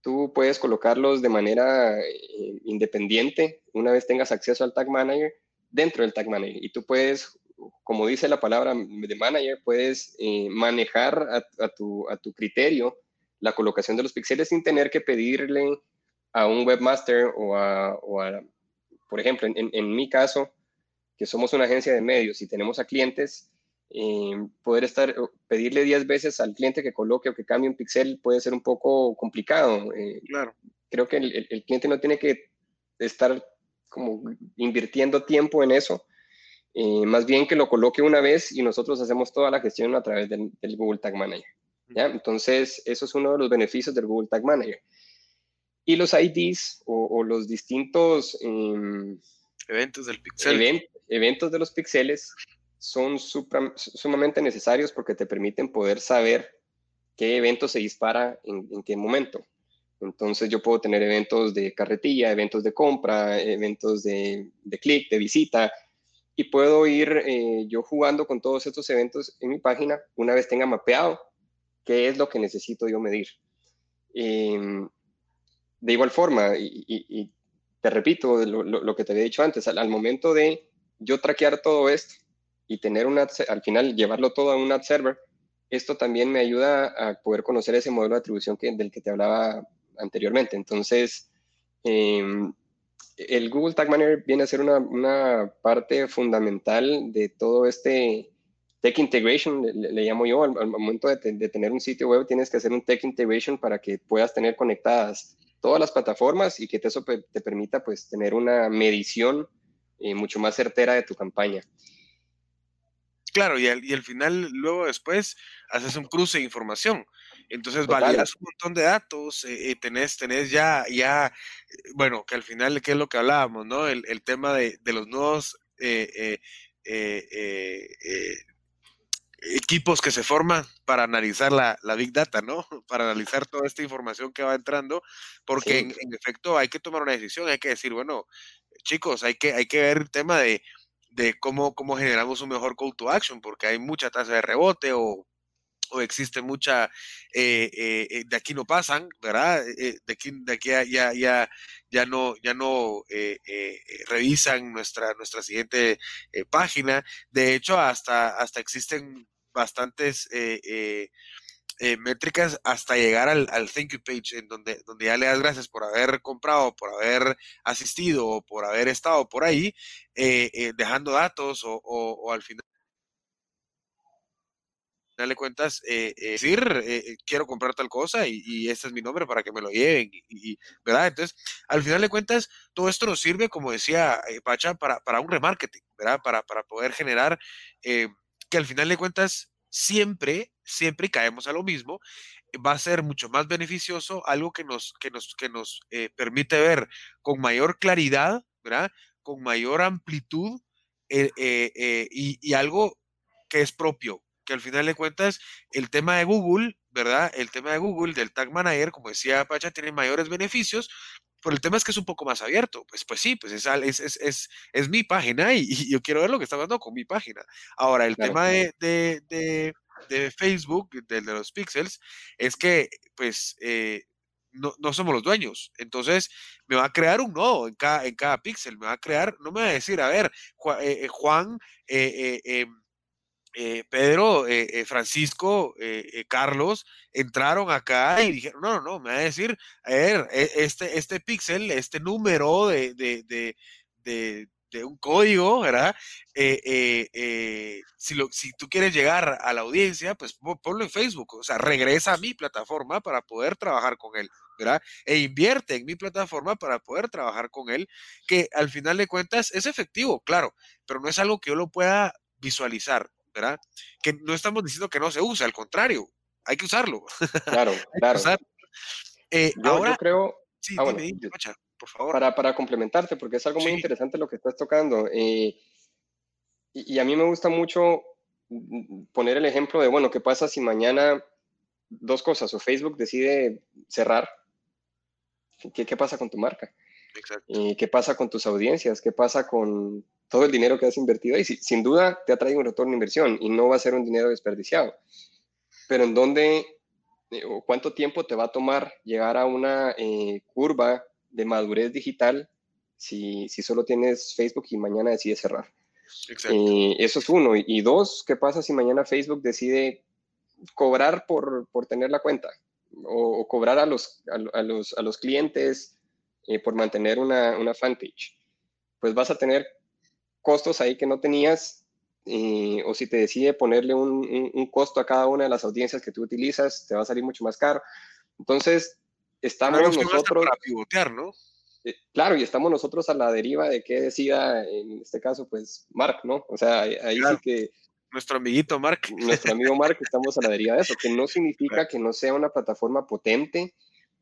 Speaker 1: Tú puedes colocarlos de manera eh, independiente una vez tengas acceso al Tag Manager dentro del Tag Manager. Y tú puedes, como dice la palabra de manager, puedes eh, manejar a, tu, a, tu, criterio la colocación de los píxeles sin tener que pedirle a un webmaster o a, o a por ejemplo, en, en mi caso, que somos una agencia de medios y tenemos a clientes, eh, poder estar, pedirle 10 veces al cliente que coloque o que cambie un pixel puede ser un poco complicado. Eh,
Speaker 3: claro.
Speaker 1: Creo que el, cliente no tiene que estar como invirtiendo tiempo en eso, eh, más bien que lo coloque una vez y nosotros hacemos toda la gestión a través del, Google Tag Manager. ¿ya? Entonces, eso es uno de los beneficios del Google Tag Manager. Y los IDs o, los distintos em,
Speaker 3: eventos del pixel.
Speaker 1: eventos de los pixeles son sumamente necesarios porque te permiten poder saber qué evento se dispara en, qué momento. Entonces yo puedo tener eventos de carretilla, eventos de compra, eventos de, clic, de visita, y puedo ir eh, yo jugando con todos estos eventos en mi página una vez tenga mapeado qué es lo que necesito yo medir. Em, de igual forma, y, te repito lo, que te había dicho antes, al momento de yo traquear todo esto, y tener un al final llevarlo todo a un ad server, esto también me ayuda a poder conocer ese modelo de atribución que, del que te hablaba anteriormente. Entonces, em, el Google Tag Manager viene a ser una, parte fundamental de todo este Tech Integration, le, llamo yo, al, momento de, tener un sitio web tienes que hacer un Tech Integration para que puedas tener conectadas todas las plataformas y que eso te permita pues tener una medición eh, mucho más certera de tu campaña.
Speaker 3: Claro, y al, y al final, luego después, haces un cruce de información. Entonces validas un montón de datos, eh, tenés, tenés ya, ya, bueno, que al final, ¿qué es lo que hablábamos, no? El, el tema de, de, los nuevos eh, equipos que se forman para analizar la, la, Big Data, ¿no? Para analizar toda esta información que va entrando, porque en, en, efecto hay que tomar una decisión, hay que decir, bueno, chicos, hay que, hay que ver el tema de, de cómo, cómo generamos un mejor call to action, porque hay mucha tasa de rebote o, o existe mucha, eh, eh, de aquí no pasan, ¿verdad? Eh, de aquí, de aquí ya, ya, ya no, ya no revisan nuestra, nuestra siguiente página. De hecho, hasta, hasta existen bastantes eh, métricas hasta llegar al, thank you page, en donde, donde ya le das gracias por haber comprado, por haber asistido o por haber estado por ahí, eh, eh, dejando datos o, o, o, al final le cuentas, eh, decir, quiero comprar tal cosa y, este es mi nombre para que me lo lleven, ¿verdad? Entonces, al final de cuentas, todo esto nos sirve, como decía Pacha, para, para un remarketing, ¿verdad? Para, para poder generar que al final de cuentas siempre, siempre caemos a lo mismo, va a ser mucho más beneficioso, algo que nos, que nos, que nos eh, permite ver con mayor claridad, ¿verdad? Con mayor amplitud eh, eh, y, algo que es propio, que al final de cuentas el tema de Google, ¿verdad? El tema de Google, del Tag Manager, como decía Pacha, tiene mayores beneficios, pero el tema es que es un poco más abierto. Pues, pues sí, pues es, es, es, es mi página y, y, yo quiero ver lo que está pasando con mi página. Ahora, el claro. tema de, de, de, de, Facebook, de, de, los pixels, es que pues eh, no, no, somos los dueños. Entonces, me va a crear un nodo en cada, en cada píxel. Me va a crear, no me va a decir, a ver, eh, Juan, eh, eh, eh, Pedro, eh, eh, Francisco, Carlos entraron acá y dijeron, no, no, no, me va a decir, a ver, e, este, este píxel, este número de, de, de, un código, ¿verdad? Si, lo, si tú quieres llegar a la audiencia, pues ponlo en Facebook, o sea, regresa a mi plataforma para poder trabajar con él. ¿verdad? E invierte en mi plataforma para poder trabajar con él, que al final de cuentas es efectivo, claro, pero no es algo que yo lo pueda visualizar. ¿Verdad? Que no estamos diciendo que no se use, al contrario, hay que usarlo.
Speaker 1: Claro, claro.
Speaker 3: Eh, yo, ahora,
Speaker 1: yo creo...
Speaker 3: Sí, ah, bueno, dime, por favor.
Speaker 1: Para, para, complementarte, porque es algo muy interesante lo que estás tocando. Eh, y, y, a mí me gusta mucho poner el ejemplo de, bueno, ¿qué pasa si mañana dos cosas, o Facebook decide cerrar? ¿Qué, qué pasa con tu marca?
Speaker 3: Exacto.
Speaker 1: Eh, ¿Qué pasa con tus audiencias? ¿Qué pasa con todo el dinero que has invertido ahí. sin duda te ha traído un retorno de inversión y no va a ser un dinero desperdiciado. Pero en dónde eh, o cuánto tiempo te va a tomar llegar a una eh, curva de madurez digital si, si, solo tienes Facebook y mañana decides cerrar. Eh, eso es uno. Y, y, dos, ¿qué pasa si mañana Facebook decide cobrar por, por tener la cuenta? O, o cobrar a los, a, a, los, a los clientes eh, por mantener una, una fanpage. Pues vas a tener costos ahí que no tenías, eh, o si te decide ponerle un, un, un, costo a cada una de las audiencias que tú utilizas, te va a salir mucho más caro. Entonces, estamos nosotros...
Speaker 3: Para pivotear, ¿no?
Speaker 1: Eh, claro, y estamos nosotros a la deriva de qué decida, en este caso, pues, Mark, ¿no? O sea, ahí claro. sí que...
Speaker 3: Nuestro amiguito Mark.
Speaker 1: Nuestro amigo Mark, estamos a la deriva de eso, que no significa claro. que no sea una plataforma potente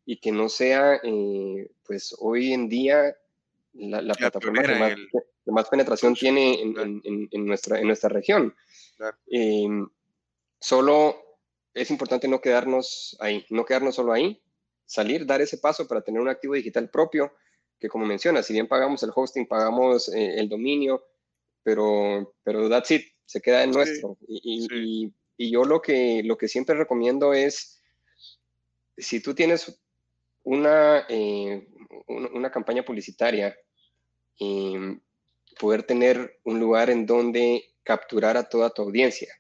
Speaker 1: y que no sea, eh, pues, hoy en día la, la plataforma que más, el... que más, penetración tiene en, en, en, nuestra, en nuestra región.
Speaker 3: Claro.
Speaker 1: Eh, solo es importante no quedarnos ahí, no quedarnos solo ahí, salir, dar ese paso para tener un activo digital propio, que como mencionas, si bien pagamos el hosting, pagamos eh, el dominio, pero, pero that's it, se queda en sí, nuestro. Y, sí. y, y, yo lo que, lo que siempre recomiendo es, si tú tienes una, eh, una campaña publicitaria, eh, poder tener un lugar en donde capturar a toda tu audiencia.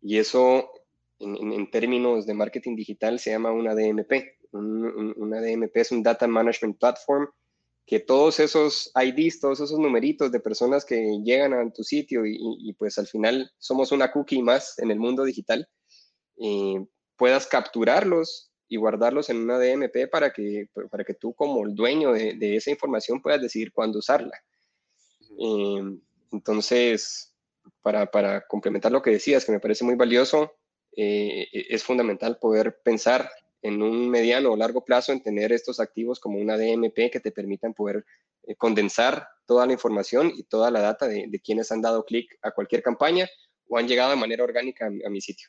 Speaker 1: Y eso, en, términos de marketing digital, se llama una DMP. Un, un, una DMP es un Data Management Platform que todos esos IDs, todos esos numeritos de personas que llegan a tu sitio y pues al final somos una cookie más en el mundo digital, eh, puedas capturarlos y guardarlos en una DMP para que, para que tú como el dueño de, de esa información puedas decidir cuándo usarla. entonces, para, para, complementar lo que decías, que me parece muy valioso, e, es fundamental poder pensar en un mediano o largo plazo en tener estos activos como una DMP que te permitan poder eh, condensar toda la información y toda la data de, quienes han dado clic a cualquier campaña o han llegado de manera orgánica a, mi sitio.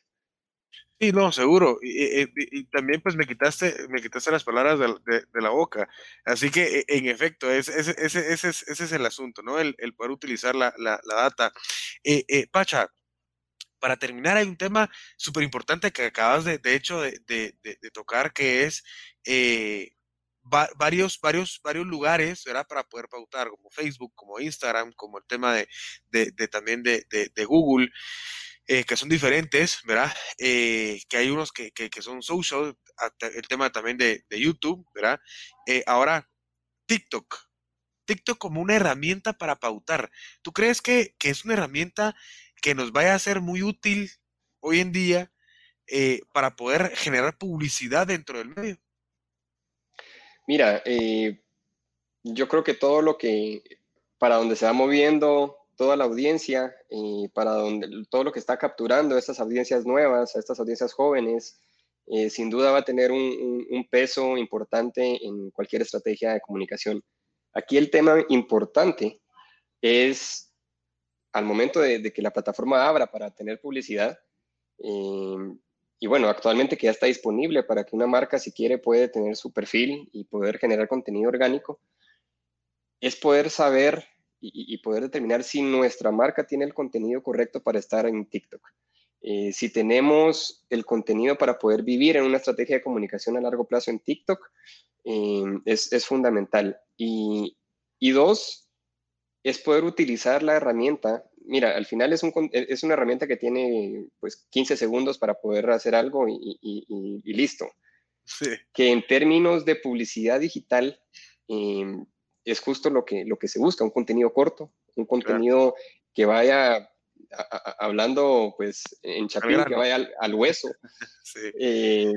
Speaker 3: Sí, no, seguro. Y, también pues me quitaste, me quitaste las palabras de, la boca. Así que e, en efecto, ese, ese, ese, ese es el asunto, ¿no? El, el poder utilizar la, la, la data. Eh, eh, Pacha, para terminar, hay un tema súper importante que acabas de, de hecho, de, de, tocar, que es eh, varios, varios, varios lugares, ¿verdad? Para poder pautar, como Facebook, como Instagram, como el tema de, también de, Google, eh, que son diferentes, ¿verdad? Eh, que hay unos que, que, son social, el tema también de, YouTube, ¿verdad? ahora, TikTok. TikTok como una herramienta para pautar. ¿Tú crees que, que es una herramienta que nos vaya a ser muy útil hoy en día eh, para poder generar publicidad dentro del medio?
Speaker 1: Mira, eh, yo creo que todo lo que, para donde se va moviendo toda la audiencia, eh, para donde, todo lo que está capturando estas audiencias nuevas, estas audiencias jóvenes, sin duda va a tener un, peso importante en cualquier estrategia de comunicación. Aquí el tema importante es al momento de, que la plataforma abra para tener publicidad, em, y bueno, actualmente que ya está disponible para que una marca, si quiere, puede tener su perfil y poder generar contenido orgánico, es poder saber y, poder determinar si nuestra marca tiene el contenido correcto para estar en TikTok. Eh, si tenemos el contenido para poder vivir en una estrategia de comunicación a largo plazo en TikTok, em, es, es, fundamental. Y, y dos, es poder utilizar la herramienta. Mira, al final es, un, es una herramienta que tiene pues 15 segundos para poder hacer algo y, listo. Que en términos de publicidad digital em, es justo lo que, lo que se busca, un contenido corto, un contenido que vaya hablando pues en chapín, que vaya al, hueso. Eh,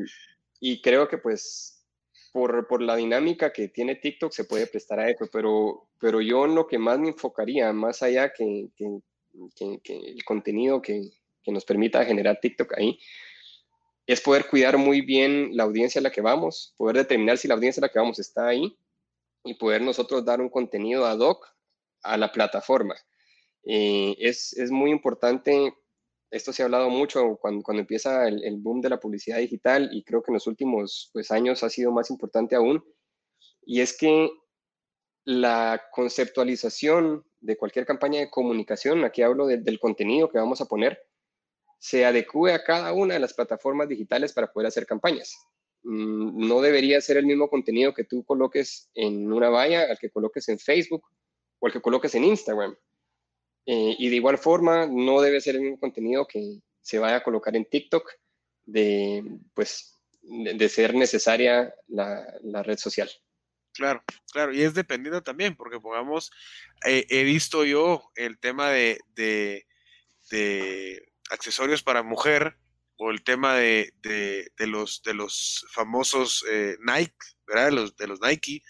Speaker 1: y creo que pues por, por, la dinámica que tiene TikTok se puede prestar a eso, pero, pero yo en lo que más me enfocaría, más allá que, que, que, el contenido que, nos permita generar TikTok ahí, es poder cuidar muy bien la audiencia a la que vamos, poder determinar si la audiencia a la que vamos está ahí y poder nosotros dar un contenido ad hoc a la plataforma. Eh, es, es, muy importante esto se ha hablado mucho cuando, cuando empieza el, boom de la publicidad digital y creo que en los últimos pues, años ha sido más importante aún, y es que la conceptualización de cualquier campaña de comunicación, aquí hablo del contenido que vamos a poner, se adecue a cada una de las plataformas digitales para poder hacer campañas. Mm, no debería ser el mismo contenido que tú coloques en una valla al que coloques en Facebook o al que coloques en Instagram. Eh, y de igual forma, no debe ser el mismo contenido que se vaya a colocar en TikTok de, pues, de, ser necesaria la, red social.
Speaker 3: Claro, claro, y es dependiendo también, porque pongamos, eh, he visto yo el tema de, de, accesorios para mujer o el tema de, los, de los famosos eh, Nike, ¿verdad? De los, de los Nike,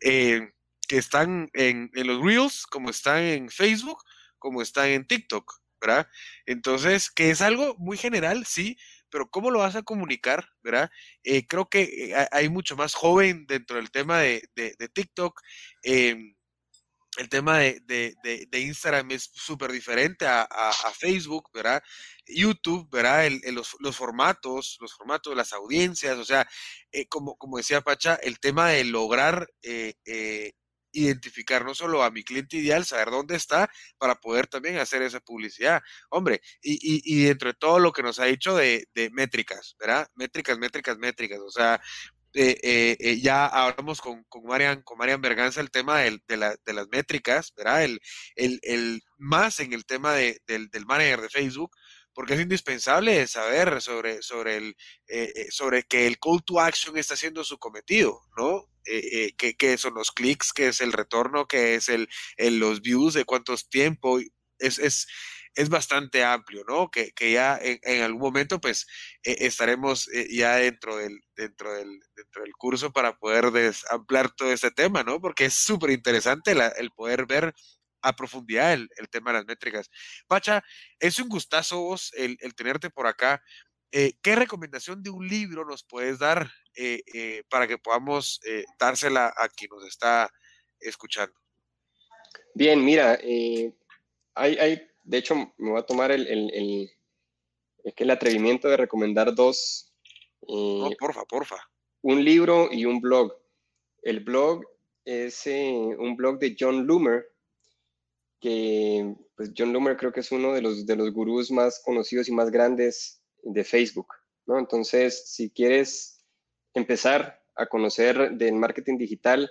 Speaker 3: que están en, en, los Reels, como están en Facebook, como están en TikTok, ¿verdad? Entonces, que es algo muy general, sí, pero ¿cómo lo vas a comunicar, verdad? Eh, creo que eh, hay mucho más joven dentro del tema de, TikTok. Em, el tema de, Instagram es súper diferente a, Facebook, ¿verdad? YouTube, ¿verdad? los, formatos, los formatos de las audiencias, o sea, eh, como, como decía Pacha, el tema de lograr identificar no solo a mi cliente ideal, saber dónde está para poder también hacer esa publicidad. Hombre, y, y, dentro de todo lo que nos ha dicho de, métricas, ¿verdad? Métricas, métricas, métricas. O sea, eh, eh, eh, ya hablamos con, con, Marian, con Marian Berganza el tema de, las métricas, ¿verdad? El, el, más en el tema del, del manager de Facebook, porque es indispensable saber sobre, sobre, el, sobre que el call to action está haciendo su cometido, ¿no? eh, eh qué, son los clics, qué es el retorno, qué es el, los views, de cuántos tiempo. Es, es, es bastante amplio, ¿no? Que, que ya en, algún momento, pues, eh, estaremos eh, ya dentro del, dentro, del, dentro del curso para poder ampliar todo este tema, ¿no? Porque es súper interesante el poder ver a profundidad el, tema de las métricas. Pacha, es un gustazo vos el, tenerte por acá. Eh, ¿Qué recomendación de un libro nos puedes dar eh, eh, para que podamos dársela a quien nos está escuchando?
Speaker 1: Bien, mira, hay, hay, de hecho, me voy a tomar el, el, el atrevimiento de recomendar dos.
Speaker 3: no, porfa, porfa.
Speaker 1: Un libro y un blog. El blog es un blog de John Loomer, que pues John Loomer creo que es uno de los, de los gurús más conocidos y más grandes de Facebook, ¿no? Entonces, si quieres empezar a conocer del marketing digital,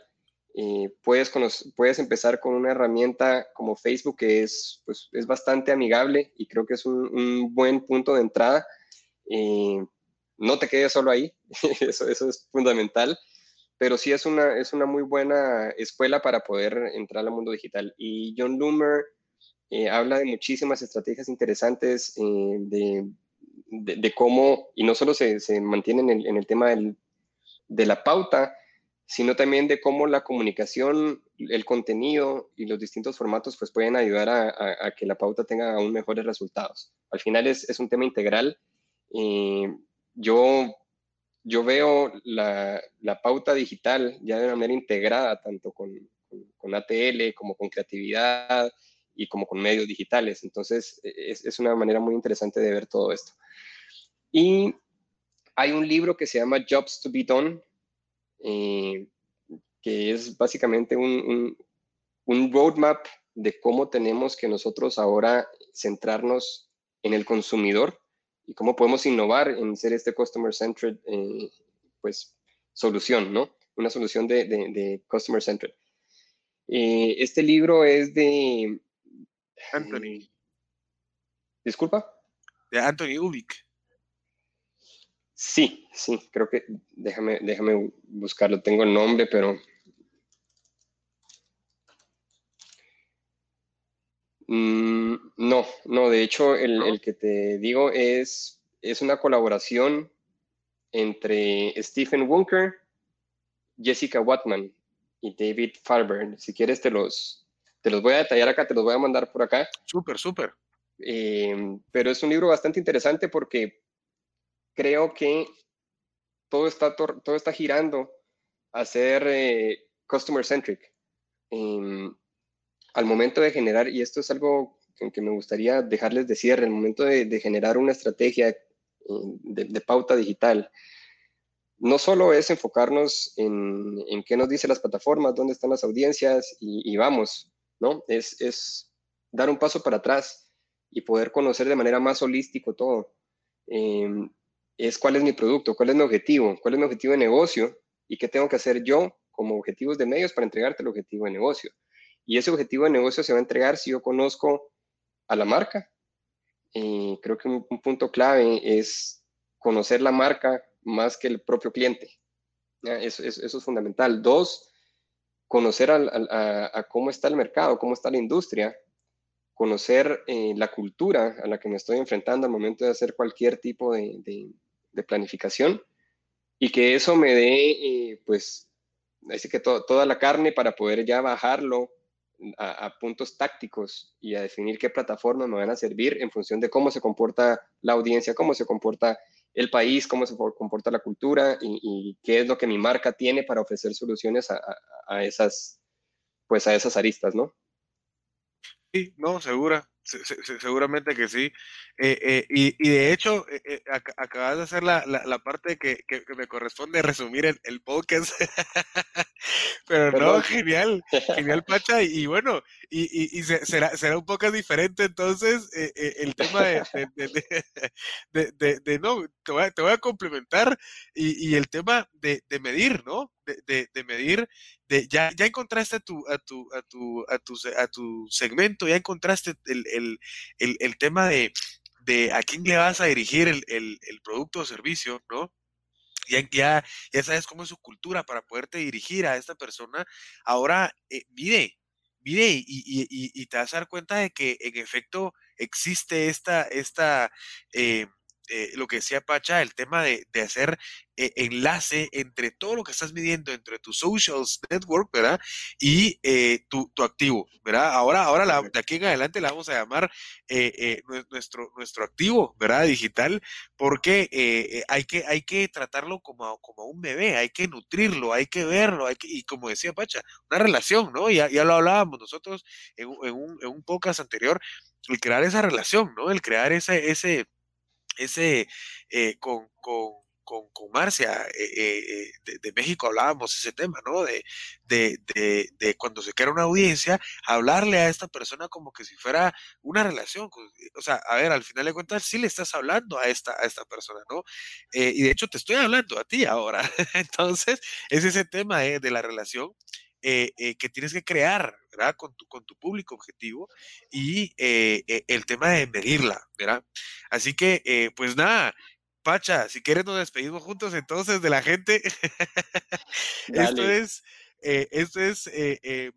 Speaker 1: eh, puedes, puedes empezar con una herramienta como Facebook que es, pues, es bastante amigable y creo que es un, buen punto de entrada. Eh, no te quedes solo ahí, eso, eso es fundamental pero sí es una, es una muy buena escuela para poder entrar al mundo digital. Y John Loomer eh, habla de muchísimas estrategias interesantes eh, de, de, cómo, y no solo se, se mantiene en el, tema del, de la pauta, sino también de cómo la comunicación, el contenido y los distintos formatos pues pueden ayudar a, que la pauta tenga aún mejores resultados. Al final es, es un tema integral. Yo yo veo la, pauta digital ya de una manera integrada, tanto con, ATL como con creatividad y como con medios digitales. Entonces, e, es, una manera muy interesante de ver todo esto. Y hay un libro que se llama Jobs to be Done, eh, que es básicamente un, un roadmap de cómo tenemos que nosotros ahora centrarnos en el consumidor y cómo podemos innovar en ser este customer-centered, eh, pues, solución, ¿no? Una solución de, de, customer-centered. Eh, este libro es de...
Speaker 3: Anthony.
Speaker 1: ¿Disculpa?
Speaker 3: De Anthony Ubik.
Speaker 1: Sí, sí, creo que, déjame, déjame buscarlo, tengo el nombre, pero Mm, no, no, de hecho el, que te digo es, es una colaboración entre Stephen Wunker, Jessica Watman y David Farber. Si quieres te los, te los voy a detallar acá, te los voy a mandar por acá.
Speaker 3: Súper, súper.
Speaker 1: Em, pero es un libro bastante interesante porque creo que todo está, todo está girando a ser eh, customer centric. Em, al momento de generar, y esto es algo que, me gustaría dejarles de cierre, el momento de, generar una estrategia eh, de, pauta digital, no solo es enfocarnos en, qué nos dicen las plataformas, dónde están las audiencias y, vamos, ¿no? Es, dar un paso para atrás y poder conocer de manera más holístico todo. Em, es cuál es mi producto, cuál es mi objetivo, cuál es mi objetivo de negocio y qué tengo que hacer yo como objetivos de medios para entregarte el objetivo de negocio. Y ese objetivo de negocio se va a entregar si yo conozco a la marca. Y creo que un, punto clave es conocer la marca más que el propio cliente. Eso, es fundamental. Dos, conocer a, cómo está el mercado, cómo está la industria, conocer eh, la cultura a la que me estoy enfrentando al momento de hacer cualquier tipo de, planificación y que eso me dé, eh, pues, así que toda la carne para poder ya bajarlo a, puntos tácticos y a definir qué plataformas me van a servir en función de cómo se comporta la audiencia, cómo se comporta el país, cómo se comporta la cultura y, qué es lo que mi marca tiene para ofrecer soluciones a, esas, pues a esas aristas, ¿no?
Speaker 3: Sí, no, segura, seguramente que sí. Eh, eh, y, de hecho, eh, acabas de hacer la, parte que, me corresponde resumir el, el podcast. Pero no, genial, genial, Pacha. Y, bueno, y, será, será un poco diferente entonces el tema de, de, no, te voy, a, te voy a complementar y, el tema de, medir, ¿no? De, medir, de, ya, ya encontraste a tu, a tu, a tu, a tu, a tu segmento, ya encontraste el, el, el, tema de, de a quién le vas a dirigir el, el producto o servicio, ¿no? Ya, ya, ya, sabes cómo es su cultura para poderte dirigir a esta persona. Ahora, eh, mide y, y, y, te vas a dar cuenta de que en efecto existe esta, esta, eh, eh, lo que decía Pacha, el tema de, hacer eh, enlace entre todo lo que estás midiendo, entre tu socials network, ¿verdad? Y eh, tu, activo, ¿verdad? Ahora, ahora de aquí en adelante la vamos a llamar nuestro, nuestro activo, ¿verdad? Digital, porque hay, que, hay que tratarlo como, como un bebé, hay que nutrirlo, hay que verlo, hay que, y como decía Pacha, una relación, ¿no? Ya, ya lo hablábamos nosotros en, un, en un podcast anterior, el crear esa relación, ¿no? El crear ese, ese, ese, eh, con, con, con, con, Marcia eh, eh, de, México hablábamos ese tema, ¿no? De, de, de, cuando se crea una audiencia, hablarle a esta persona como que si fuera una relación. O sea, a ver, al final de cuentas sí le estás hablando a esta, a esta persona, ¿no? y de hecho te estoy hablando a ti ahora. Entonces, es ese tema de la relación eh, eh, que tienes que crear, ¿verdad? Con tu, público objetivo y eh, el tema de medirla, ¿verdad? Así que, pues nada, Pacha, si quieres nos despedimos juntos entonces de la gente. esto es, esto es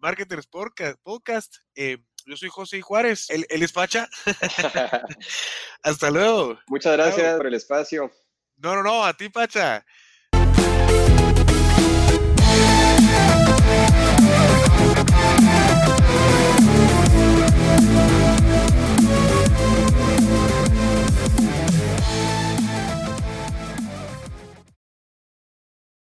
Speaker 3: Marketers Podcast. yo soy José Juárez, él, es Pacha. Hasta luego.
Speaker 1: Muchas gracias por el espacio.
Speaker 3: No, no, no, a ti, Pacha. Thank